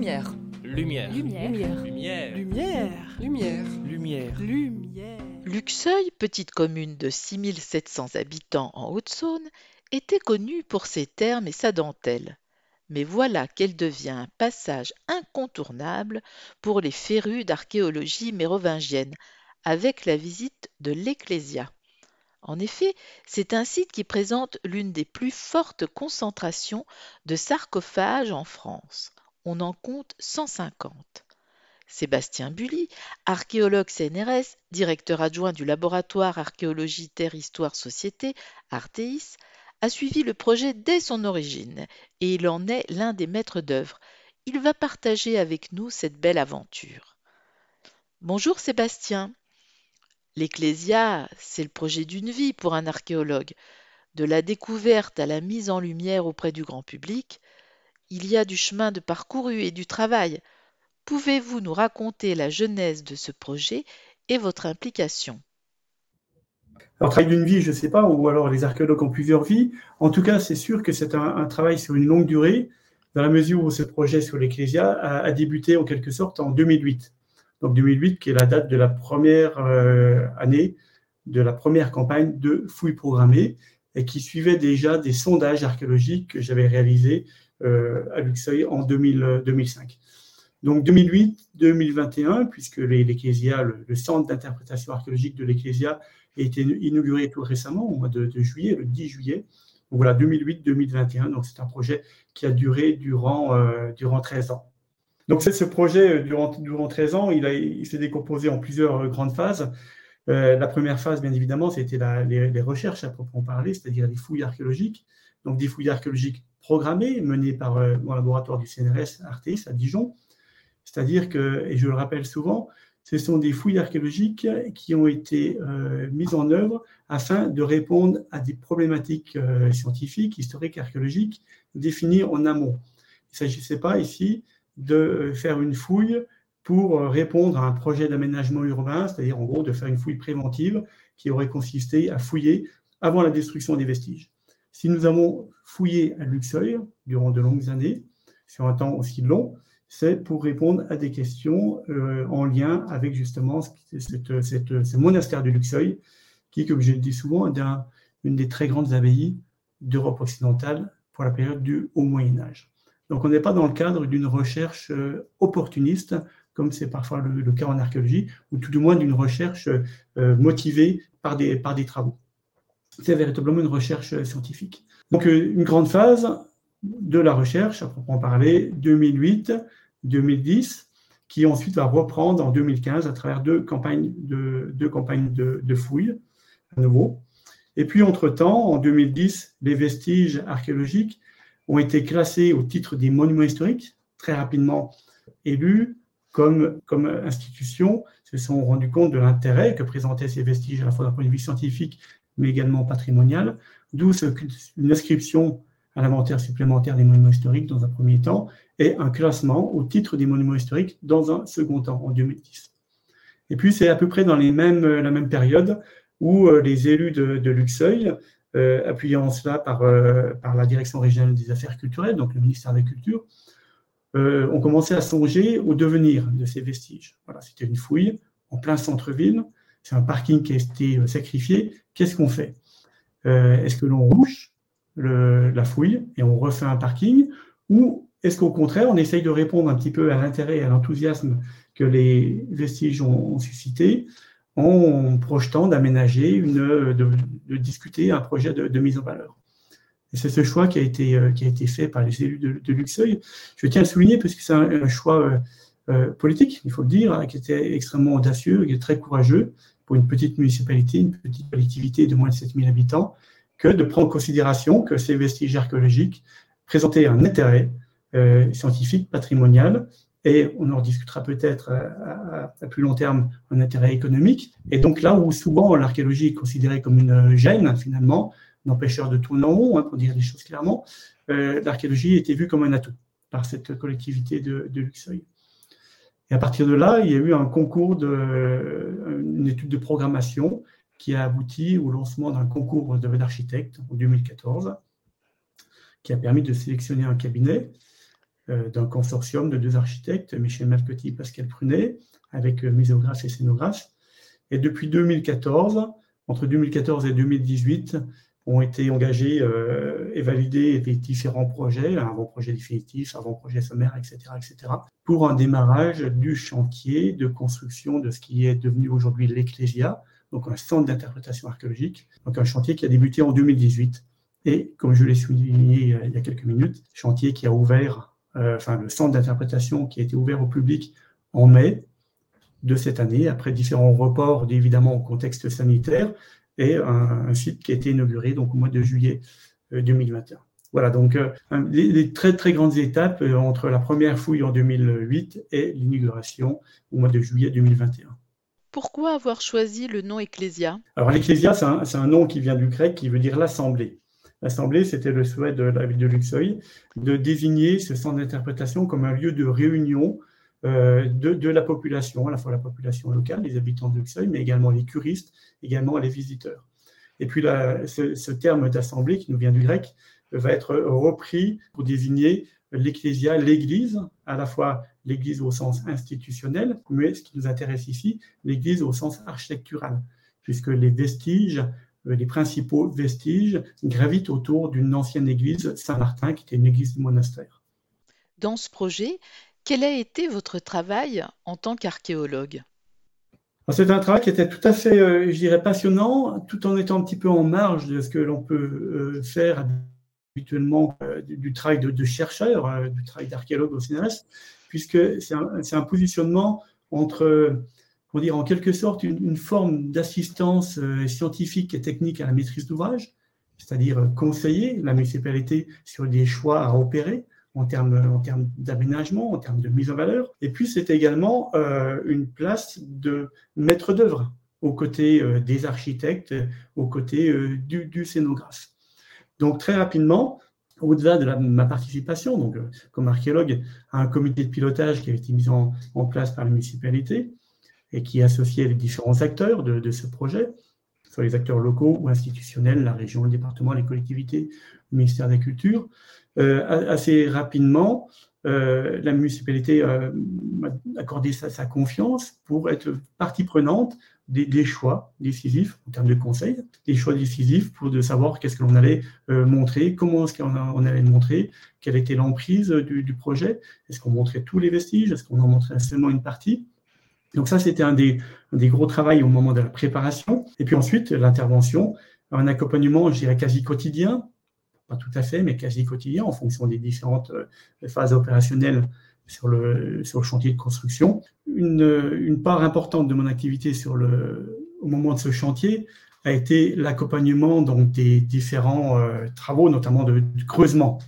Lumière. Lumière. Lumière. Lumière. Lumière. Lumière. Lumière. Lumière. Luxeuil, petite commune de 6700 habitants en Haute-Saône, était connue pour ses thermes et sa dentelle. Mais voilà qu'elle devient un passage incontournable pour les férus d'archéologie mérovingienne, avec la visite de l'Ecclésia. En effet, c'est un site qui présente l'une des plus fortes concentrations de sarcophages en France. On en compte 150. Sébastien Bully, archéologue CNRS, directeur adjoint du laboratoire archéologie Terre Histoire Société, Arteis, a suivi le projet dès son origine et il en est l'un des maîtres d'œuvre. Il va partager avec nous cette belle aventure. Bonjour Sébastien. L'Ecclésia, c'est le projet d'une vie pour un archéologue. De la découverte à la mise en lumière auprès du grand public, il y a du chemin de parcouru et du travail. Pouvez-vous nous raconter la genèse de ce projet et votre implication? Alors, travail d'une vie, je ne sais pas, ou alors les archéologues ont plusieurs vies. En tout cas, c'est sûr que c'est un, travail sur une longue durée, dans la mesure où ce projet sur l'Ecclésia a, débuté en quelque sorte en 2008. Donc 2008, qui est la date de la première euh, année, de la première campagne de fouilles programmées, et qui suivait déjà des sondages archéologiques que j'avais réalisés à Luxeuil en 2000, 2005. Donc 2008-2021, puisque l'Ecclésia, le, centre d'interprétation archéologique de l'Ecclésia, a été inauguré tout récemment, au mois de, juillet, le 10 juillet. Donc voilà, 2008-2021. Donc c'est un projet qui a duré durant, euh, durant 13 ans. Donc ce projet, durant, durant 13 ans, il, il s'est décomposé en plusieurs grandes phases. Euh, la première phase, bien évidemment, c'était les, les, recherches à proprement parler, c'est-à-dire les fouilles archéologiques. Donc des fouilles archéologiques programmées, menées par euh, mon laboratoire du CNRS Artis à Dijon. C'est-à-dire que, et je le rappelle souvent, ce sont des fouilles archéologiques qui ont été euh, mises en œuvre afin de répondre à des problématiques euh, scientifiques, historiques, archéologiques définies en amont. Il ne s'agissait pas ici de faire une fouille pour répondre à un projet d'aménagement urbain, c'est-à-dire en gros de faire une fouille préventive qui aurait consisté à fouiller avant la destruction des vestiges. Si nous avons fouillé à Luxeuil durant de longues années, sur un temps aussi long, c'est pour répondre à des questions euh, en lien avec justement ce monastère de Luxeuil, qui, comme je le dis souvent, est un, une des très grandes abbayes d'Europe occidentale pour la période du Haut Moyen Âge. Donc on n'est pas dans le cadre d'une recherche euh, opportuniste, comme c'est parfois le, cas en archéologie, ou tout du moins d'une recherche euh, motivée par des travaux. C'est véritablement une recherche scientifique. Donc une grande phase de la recherche, à proprement parler, 2008-2010, qui ensuite va reprendre en 2015 à travers deux campagnes de, deux campagnes de, de fouilles à nouveau. Et puis, entre-temps, en 2010, les vestiges archéologiques ont été classés au titre des monuments historiques, très rapidement élus comme, institution, se sont rendus compte de l'intérêt que présentaient ces vestiges à la fois d'un point de vue scientifique, mais également patrimonial, d'où une inscription à l'inventaire supplémentaire des monuments historiques dans un premier temps et un classement au titre des monuments historiques dans un second temps, en 2010. Et puis, c'est à peu près dans mêmes, la même période où euh, les élus de, de Luxeuil, euh, appuyant cela par, euh, par la Direction régionale des affaires culturelles, donc le ministère de la Culture, euh, ont commencé à songer au devenir de ces vestiges. Voilà, c'était une fouille en plein centre-ville, c'est un parking qui a été sacrifié. Qu'est-ce qu'on fait? Euh, Est-ce que l'on rouche la fouille et on refait un parking? Ou est-ce qu'au contraire, on essaye de répondre un petit peu à l'intérêt et à l'enthousiasme que les vestiges ont, suscité en projetant d'aménager, une, de, de, discuter un projet de mise en valeur? Et c'est ce choix qui a été, euh, qui a été fait par les élus de, Luxeuil. Je tiens à le souligner parce que c'est un, choix euh, euh, politique, il faut le dire, hein, qui était extrêmement audacieux, est très courageux pour une petite municipalité, une petite collectivité de moins de 7000 habitants, que de prendre en considération que ces vestiges archéologiques présentaient un intérêt scientifique, patrimonial, et on en discutera peut-être à, à, plus long terme un intérêt économique. Et donc là où souvent l'archéologie est considérée comme une gêne, finalement, un empêcheur de tourner en rond, hein, pour dire les choses clairement, euh, l'archéologie était vue comme un atout par cette collectivité de, de Luxeuil. Et à partir de là, il y a eu un concours, de, une étude de programmation qui a abouti au lancement d'un concours d'architectes en 2014, qui a permis de sélectionner un cabinet d'un consortium de deux architectes, Michel Malcotti et Pascal Prunet, avec misographe et scénographe. Et depuis 2014, entre 2014 et 2018, ont été engagés euh, et validés des différents projets, un avant-projet définitif, avant-projet sommaire, etc., etc., pour un démarrage du chantier de construction de ce qui est devenu aujourd'hui l'Ecclésia, donc un centre d'interprétation archéologique, donc un chantier qui a débuté en 2018. Et comme je l'ai souligné il y a quelques minutes, chantier qui a ouvert, euh, enfin le centre d'interprétation qui a été ouvert au public en mai de cette année, après différents reports, évidemment, au contexte sanitaire, et un, site qui a été inauguré donc, au mois de juillet 2021. Euh, voilà, donc euh, des très très grandes étapes euh, entre la première fouille en 2008 et l'inauguration au mois de juillet 2021. Pourquoi avoir choisi le nom Ecclésia Alors l'Ecclésia, c'est un, un, nom qui vient du grec qui veut dire l'assemblée. L'assemblée, c'était le souhait de la ville de Luxeuil de désigner ce centre d'interprétation comme un lieu de réunion euh, de, la population, à la fois la population locale, les habitants de Luxeuil, mais également les curistes, également les visiteurs. Et puis ce, terme d'assemblée qui nous vient du grec va être repris pour désigner l'ecclésia, l'église, à la fois l'église au sens institutionnel, mais ce qui nous intéresse ici, l'église au sens architectural, puisque les vestiges, euh, les principaux vestiges gravitent autour d'une ancienne église Saint-Martin, qui était une église du monastère. Dans ce projet, quel a été votre travail en tant qu'archéologue? C'est un travail qui était tout à fait, euh, je dirais, passionnant, tout en étant un petit peu en marge de ce que l'on peut euh, faire habituellement euh, du, travail de, chercheur, du travail d'archéologue au CNRS, puisque c'est un, positionnement entre, comment dire, en quelque sorte, une, une forme d'assistance scientifique et technique à la maîtrise d'ouvrage, c'est-à-dire conseiller la municipalité sur des choix à opérer, en termes, en termes d'aménagement, en termes de mise en valeur. Et puis, c'est également euh, une place de maître d'œuvre aux côtés euh, des architectes, aux côtés euh, du, scénographe. Donc, très rapidement, au-delà de ma participation, donc comme archéologue, à un comité de pilotage qui a été mis en, place par la municipalité et qui associait les différents acteurs de, de ce projet, soit les acteurs locaux ou institutionnels, la région, le département, les collectivités, le ministère de la Culture, assez rapidement, euh, la municipalité euh, m'a accordé sa, confiance pour être partie prenante des, choix décisifs en termes de conseils, des choix décisifs pour de savoir qu'est-ce que l'on allait montrer, comment est-ce qu'on on allait montrer, quelle était l'emprise du, projet, est-ce qu'on montrait tous les vestiges, est-ce qu'on en montrait seulement une partie. Donc ça, c'était un des, un des gros travaux au moment de la préparation. Et puis ensuite, l'intervention, un accompagnement, je dirais, quasi quotidien, pas tout à fait, mais quasi quotidien en fonction des différentes euh, phases opérationnelles sur le, sur le chantier de construction. Une, une part importante de mon activité sur le, au moment de ce chantier a été l'accompagnement des différents euh, travaux, notamment de, de creusement.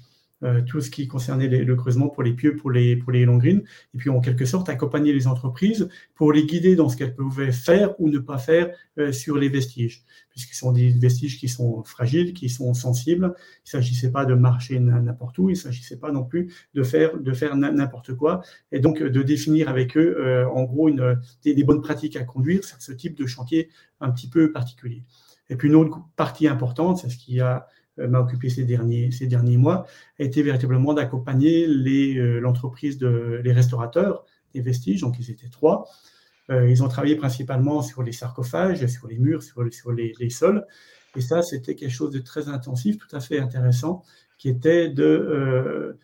Euh, tout ce qui concernait le creusement pour les pieux, pour les, pour les longrines, et puis en quelque sorte accompagner les entreprises pour les guider dans ce qu'elles pouvaient faire ou ne pas faire euh, sur les vestiges, puisqu'ils sont des vestiges qui sont fragiles, qui sont sensibles. Il ne s'agissait pas de marcher n'importe où, il ne s'agissait pas non plus de faire, de faire n'importe quoi, et donc de définir avec eux, euh, en gros, une, des, des bonnes pratiques à conduire sur ce type de chantier un petit peu particulier. Et puis une autre partie importante, c'est ce qui a m'a occupé ces derniers, ces derniers mois, a été véritablement d'accompagner euh, l'entreprise de les restaurateurs des vestiges, donc ils étaient trois. Euh, ils ont travaillé principalement sur les sarcophages, sur les murs, sur, sur les, sols. Et ça, c'était quelque chose de très intensif, tout à fait intéressant, qui était de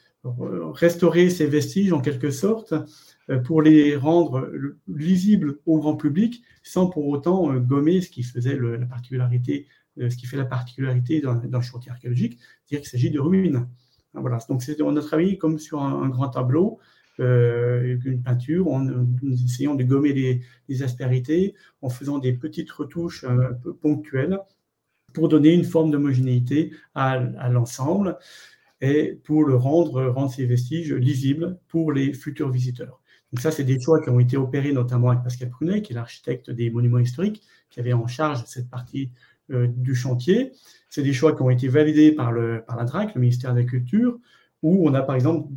restaurer ces vestiges en quelque sorte pour les rendre lisibles au grand public sans pour autant gommer ce qui faisait la particularité euh, ce qui fait la particularité d'un chantier archéologique, c'est-à-dire qu'il s'agit de ruines. Voilà. Donc on a travaillé comme sur un, grand tableau, euh, une peinture, en, essayant de gommer les, aspérités, en faisant des petites retouches peu ponctuelles pour donner une forme d'homogénéité à, l'ensemble et pour le rendre, rendre ces vestiges lisibles pour les futurs visiteurs. Donc ça, c'est des choix qui ont été opérés notamment avec Pascal Prunet, qui est l'architecte des monuments historiques, qui avait en charge cette partie euh, du chantier. C'est des choix qui ont été validés par, le, par la DRAC, le ministère de la Culture, où on a par exemple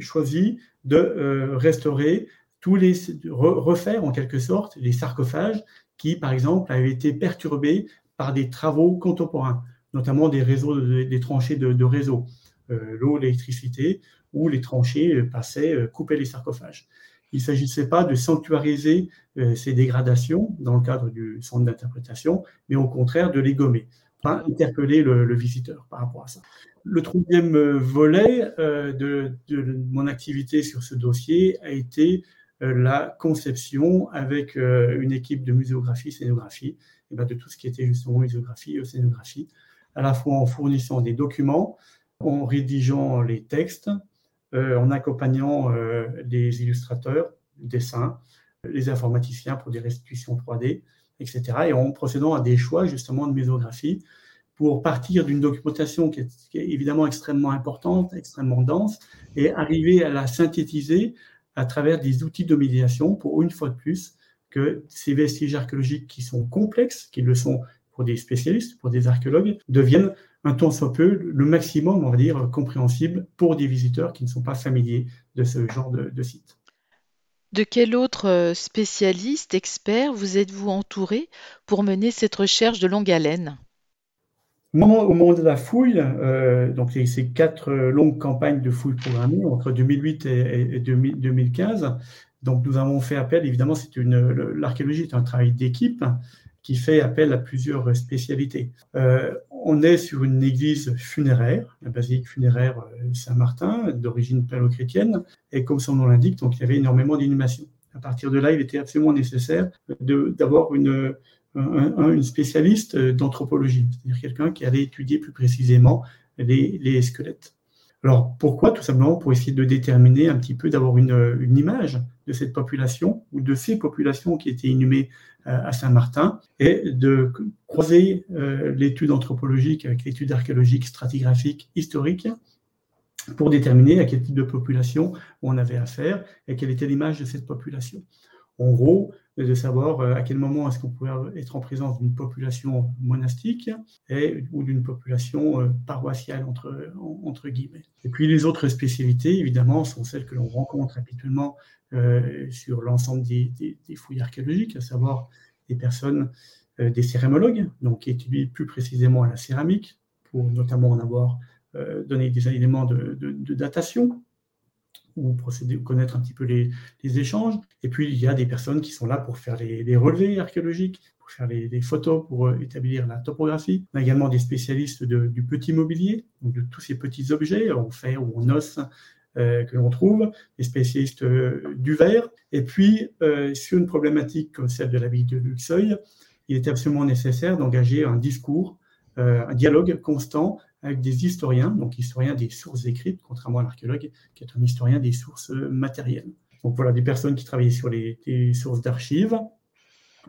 choisi de euh, restaurer tous les, refaire en quelque sorte les sarcophages qui, par exemple, avaient été perturbés par des travaux contemporains, notamment des réseaux, des tranchées de, réseaux. l'eau, l'électricité, où les tranchées passaient, coupaient les sarcophages. Il ne s'agissait pas de sanctuariser ces dégradations dans le cadre du centre d'interprétation, mais au contraire de les gommer, interpeller le, visiteur par rapport à ça. Le troisième volet de, mon activité sur ce dossier a été la conception avec une équipe de muséographie, scénographie, et ben, de tout ce qui était justement muséographie, scénographie, à la fois en fournissant des documents, en rédigeant les textes, euh, en accompagnant euh, les illustrateurs, dessins, les informaticiens pour des restitutions 3D, etc. Et en procédant à des choix justement de mésographie pour partir d'une documentation qui est, évidemment extrêmement importante, extrêmement dense, et arriver à la synthétiser à travers des outils de médiation pour une fois de plus que ces vestiges archéologiques qui sont complexes, qui le sont pour des spécialistes, pour des archéologues, deviennent un tant soit peu le maximum, on va dire, compréhensible pour des visiteurs qui ne sont pas familiers de ce genre de, site. De quel autre euh, spécialiste, expert vous êtes-vous entouré pour mener cette recherche de longue haleine? Au moment, de la fouille, euh, donc ces quatre longues campagnes de fouilles programmées entre 2008 et, 2015, donc nous avons fait appel, évidemment, l'archéologie est un travail d'équipe qui fait appel à plusieurs spécialités. Euh, on est sur une église funéraire, la basilique funéraire euh, Saint-Martin, d'origine palo-chrétienne, et comme son nom l'indique, donc il y avait énormément d'inhumations. À partir de là, il était absolument nécessaire d'avoir une, spécialiste d'anthropologie, c'est-à-dire quelqu'un qui allait étudier plus précisément les squelettes. Alors pourquoi Tout simplement pour essayer de déterminer un petit peu, d'avoir une, image de cette population ou de ces populations qui étaient inhumées euh, à Saint-Martin et de croiser euh, l'étude anthropologique avec l'étude archéologique, stratigraphique, historique pour déterminer à quel type de population on avait affaire et quelle était l'image de cette population. En gros, de savoir euh, à quel moment est-ce qu'on pouvait être en présence d'une population monastique et, ou d'une population euh, paroissiale, entre, entre guillemets. Et puis les autres spécialités, évidemment, sont celles que l'on rencontre habituellement euh, sur l'ensemble des, fouilles archéologiques, à savoir des personnes, des cérémologues, donc qui étudient plus précisément la céramique, pour notamment en avoir donné des éléments de datation, ou procéder, connaître un petit peu les, échanges. Et puis, il y a des personnes qui sont là pour faire les, relevés archéologiques, pour faire les, photos, pour euh, établir la topographie. On a également des spécialistes du petit mobilier, donc de tous ces petits objets en fer ou en os euh, que l'on trouve, des spécialistes euh, du verre. Et puis, sur une problématique comme celle de la ville de Luxeuil, il est absolument nécessaire d'engager un discours, un dialogue constant avec des historiens, donc historiens des sources écrites, contrairement à l'archéologue qui est un historien des sources matérielles. Donc voilà, des personnes qui travaillaient sur les, sources d'archives,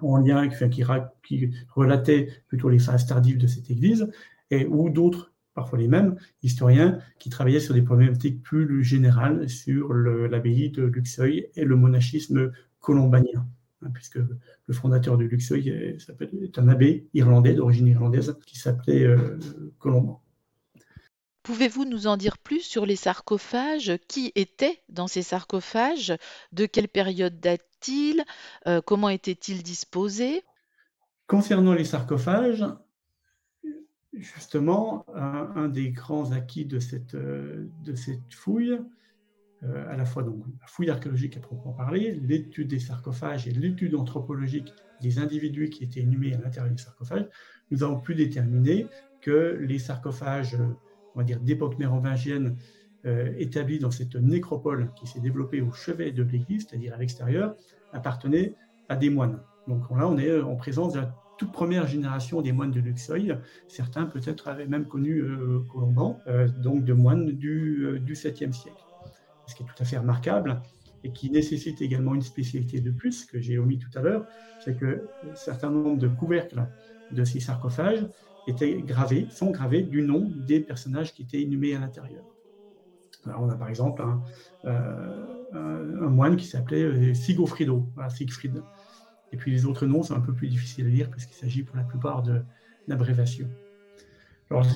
en lien avec, qui, qui relataient plutôt les phases tardives de cette église, et ou d'autres, parfois les mêmes, historiens qui travaillaient sur des problématiques plus générales sur l'abbaye de Luxeuil et le monachisme colombanien hein, puisque le fondateur de Luxeuil est, un abbé irlandais, d'origine irlandaise, qui s'appelait euh, Colomban. Pouvez-vous nous en dire plus sur les sarcophages? Qui était dans ces sarcophages? De quelle période date-t-il euh, Comment étaient-ils disposés? Concernant les sarcophages, justement, un, des grands acquis de cette, fouille, euh, à la fois la fouille archéologique à proprement parler, l'étude des sarcophages et l'étude anthropologique des individus qui étaient inhumés à l'intérieur des sarcophages, nous avons pu déterminer que les sarcophages on va dire, d'époque mérovingienne euh, établie dans cette nécropole qui s'est développée au chevet de l'église, c'est-à-dire à, l'extérieur, appartenait à des moines. Donc là, on est en présence de la toute première génération des moines de Luxeuil. Certains peut-être avaient même connu euh, Colomban, euh, donc de moines du, du 7e siècle. Ce qui est tout à fait remarquable et qui nécessite également une spécialité de plus que j'ai omis tout à l'heure, c'est que un certain nombre de couvercles de ces sarcophages étaient gravés, sont gravés du nom des personnages qui étaient inhumés à l'intérieur. on a par exemple un, euh, moine qui s'appelait euh, Sigofrido. Et puis les autres noms sont un peu plus difficiles à lire puisqu'il s'agit pour la plupart d'abréviations.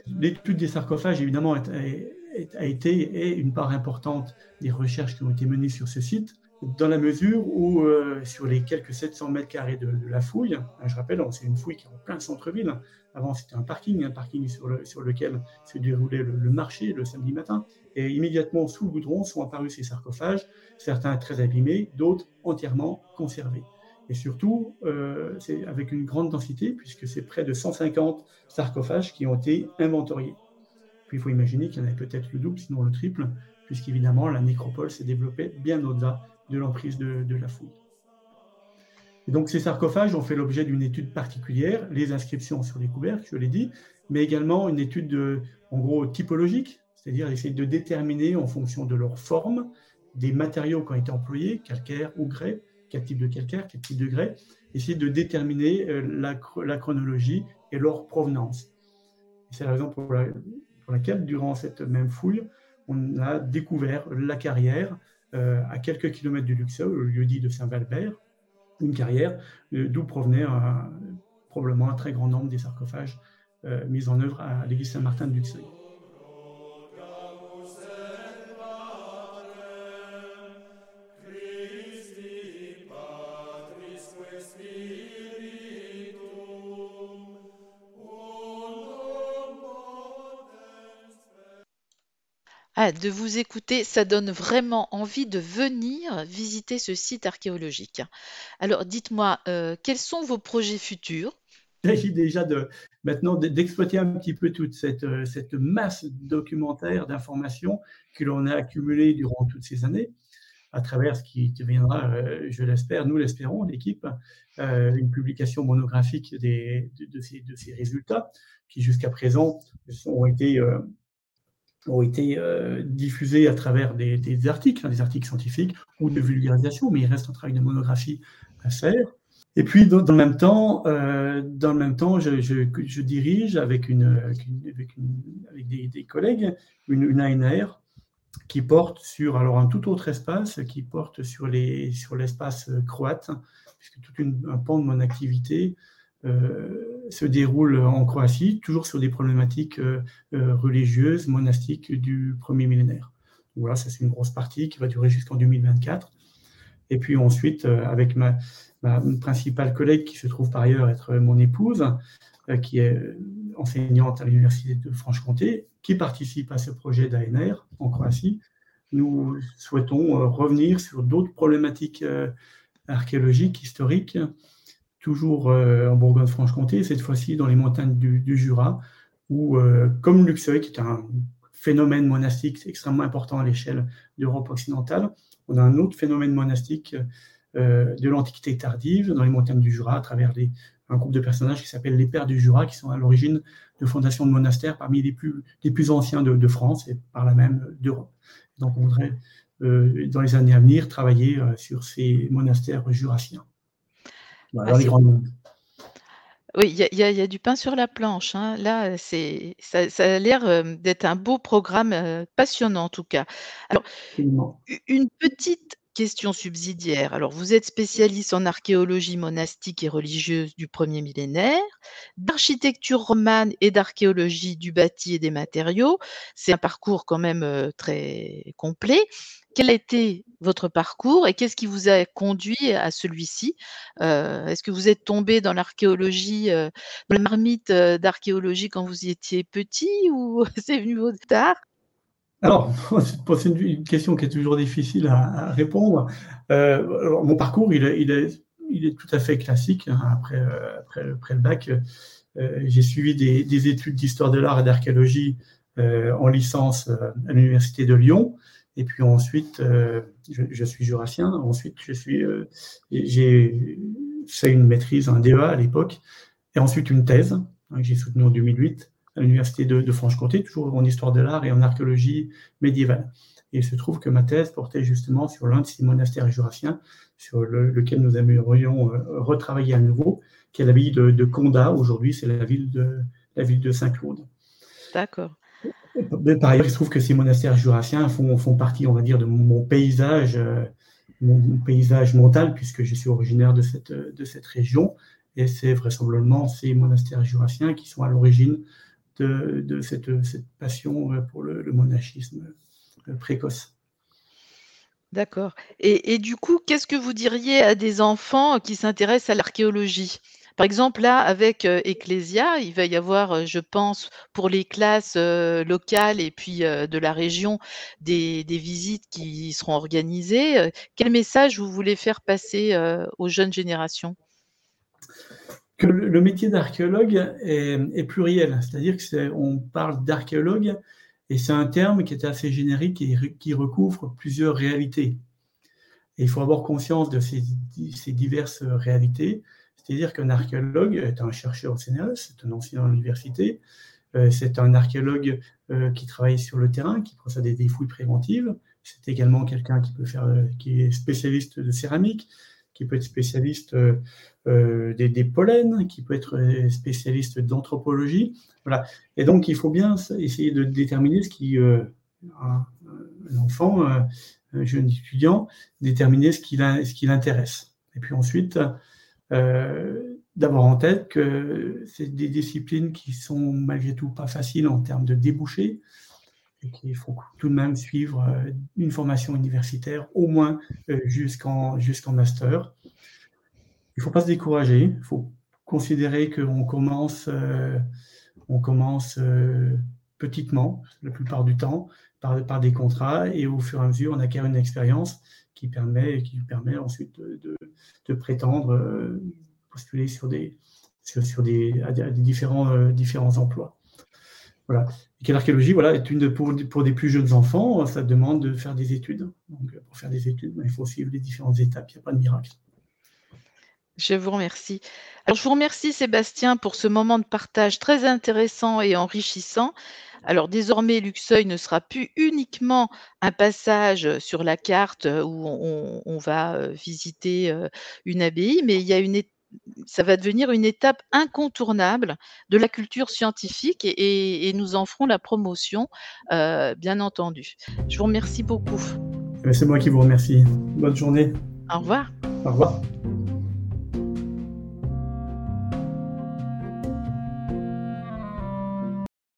L'étude des sarcophages, évidemment, a été et une part importante des recherches qui ont été menées sur ce site, dans la mesure où, euh, sur les quelques 700 mètres carrés de, la fouille, hein, je rappelle, c'est une fouille qui est en plein centre-ville. Avant, c'était un parking, un parking sur, le, sur lequel se déroulait le, marché le samedi matin. Et immédiatement sous le goudron sont apparus ces sarcophages, certains très abîmés, d'autres entièrement conservés. Et surtout, euh, c'est avec une grande densité, puisque c'est près de 150 sarcophages qui ont été inventoriés. Puis il faut imaginer qu'il y en avait peut-être le double, sinon le triple, puisqu'évidemment la nécropole s'est développée bien au-delà de l'emprise de, la fouille. donc ces sarcophages ont fait l'objet d'une étude particulière, les inscriptions sur les couvercles, je l'ai dit, mais également une étude de, en gros typologique, c'est-à-dire essayer de déterminer en fonction de leur forme des matériaux qui ont été employés, calcaire ou grès, quel type de calcaire, quel type de grès, essayer de déterminer euh, la, la chronologie et leur provenance. C'est la raison pour, laquelle, durant cette même fouille, on a découvert la carrière euh, à quelques kilomètres du Luxeuil, le lieu dit de Saint-Valbert, une carrière euh, d'où provenait probablement un très grand nombre des sarcophages euh, mis en œuvre à l'église Saint-Martin de Luxeuil. De vous écouter, ça donne vraiment envie de venir visiter ce site archéologique. Alors, dites-moi, euh, quels sont vos projets futurs? Il s'agit déjà de, maintenant d'exploiter un petit peu toute cette, euh, cette masse documentaire d'informations que l'on a accumulée durant toutes ces années, à travers ce qui deviendra, euh, je l'espère, nous l'espérons, l'équipe, une publication monographique des, de, ces, de, ces, résultats qui jusqu'à présent ont été ont été euh, diffusés à travers des, articles, hein, des articles scientifiques ou de vulgarisation, mais il reste un travail de monographie à faire. Et puis, dans, le même temps, euh, dans le même temps, je, dirige avec, une, avec, des, collègues une, une, ANR qui porte sur alors un tout autre espace, qui porte sur les sur l'espace croate, puisque tout un pan de mon activité euh, se déroule en Croatie, toujours sur des problématiques euh, euh, religieuses, monastiques du premier millénaire. Voilà, ça c'est une grosse partie qui va durer jusqu'en 2024. Et puis ensuite, avec ma, principale collègue qui se trouve par ailleurs être mon épouse, qui est enseignante à l'Université de Franche-Comté, qui participe à ce projet d'ANR en Croatie, nous souhaitons revenir sur d'autres problématiques archéologiques, historiques, toujours euh, en Bourgogne-Franche-Comté, cette fois-ci dans les montagnes du, Jura, où, euh, comme Luxeuil, qui est un phénomène monastique extrêmement important à l'échelle d'Europe occidentale, on a un autre phénomène monastique euh, de l'Antiquité tardive dans les montagnes du Jura, à travers un groupe de personnages qui s'appelle les Pères du Jura, qui sont à l'origine de fondations de monastères parmi les plus, les plus anciens de, France et par là même d'Europe. Donc on voudrait, dans les années à venir, travailler sur ces monastères jurassiens. Oui, il y a, du pain sur la planche. Hein. Là, c'est, ça, a l'air euh, d'être un beau programme, euh, passionnant en tout cas. Alors, une petite question subsidiaire. Alors, vous êtes spécialiste en archéologie monastique et religieuse du premier millénaire, d'architecture romane et d'archéologie du bâti et des matériaux. C'est un parcours quand même euh, très complet. Quel a été votre parcours et qu'est-ce qui vous a conduit à celui-ci? Euh, Est-ce que vous êtes tombé dans l'archéologie, euh, dans la marmite d'archéologie quand vous étiez petit ou c'est venu tard? Alors, c'est une question qui est toujours difficile à, répondre. mon parcours, il est, tout à fait classique. Hein. Après, après, le bac, j'ai suivi des études d'histoire de l'art et d'archéologie en licence à l'Université de Lyon. Et puis ensuite, euh, je, suis jurassien. Ensuite, je suis, euh, j'ai fait une maîtrise, un DEA à l'époque, et ensuite une thèse hein, que j'ai soutenue en 2008 à l'université de, Franche-Comté, toujours en histoire de l'art et en archéologie médiévale. Et il se trouve que ma thèse portait justement sur l'un de ces monastères jurassiens, sur lequel nous aimerions euh, retravailler à nouveau, qui est la ville de, de Condat. Aujourd'hui, c'est la ville de la ville de Saint-Claude. D'accord par ailleurs, il se trouve que ces monastères jurassiens font, font partie, on va dire, de mon, paysage, euh, mon, paysage mental, puisque je suis originaire de cette, de cette région. Et c'est vraisemblablement ces monastères jurassiens qui sont à l'origine de, cette, passion euh, pour le, monachisme euh, précoce. D'accord et du coup, qu'est-ce que vous diriez à des enfants qui s'intéressent à l'archéologie? Par exemple, là, avec, heu, Ecclesia, il va y avoir, je pense, pour les classes, locales et puis, de la région, des visites qui seront organisées, quel message vous voulez faire passer, aux jeunes générations? Le métier d'archéologue est pluriel, c'est-à-dire que c'est on parle d'archéologue et c'est un terme qui est assez générique et qui recouvre plusieurs réalités il faut avoir conscience de ces di ces diverses réalités. C'est-à-dire qu'un archéologue est un chercheur au CNRS, c'est un enseignant à l'université, heu, c'est un archéologue, heu, qui travaille sur le terrain, qui procède à des fouilles préventives. C'est également quelqu'un qui peut faire, heu, qui est spécialiste de céramique, qui peut être spécialiste, heu heu, des pollens, qui peut être, heu, spécialiste d'anthropologie. Voilà et donc il faut bien essayer de déterminer ce qui, heu, un enfant, un jeune étudiant, déterminer ce qui ce qui l'intéresse et puis ensuite, d'avoir en tête que c'est des disciplines qui sont malgré tout pas faciles en termes de débouchés et qu'il faut tout de même suivre, heu, une formation universitaire au moins, heu, jusqu'en jusqu'en master. Il faut pas se décourager, il faut considérer qu'on commence, heu, on commence, petitement, la plupart du temps, par par des contrats et au fur et à mesure, on acquiert une expérience qui permet qui permet ensuite de de de prétendre, postuler sur des sur à des différents emplois. Voilà et que l'archéologie, voilà, est une pour pour des plus jeunes enfants, ça demande de faire des études. Donc pour faire des études, ben, il faut suivre les différentes étapes, il y a pas de miracle. Je vous remercie. Alors je vous remercie Sébastien pour ce moment de partage très intéressant et enrichissant. Alors désormais, Luxeuil ne sera plus uniquement un passage sur la carte où on on va, heu, visiter, une abbaye, mais il y a une ça va devenir une étape incontournable de la culture scientifique et et et nous en ferons la promotion, heu, bien entendu. Je vous remercie beaucoup. C'est moi qui vous remercie. Bonne journée. Au revoir. Au revoir.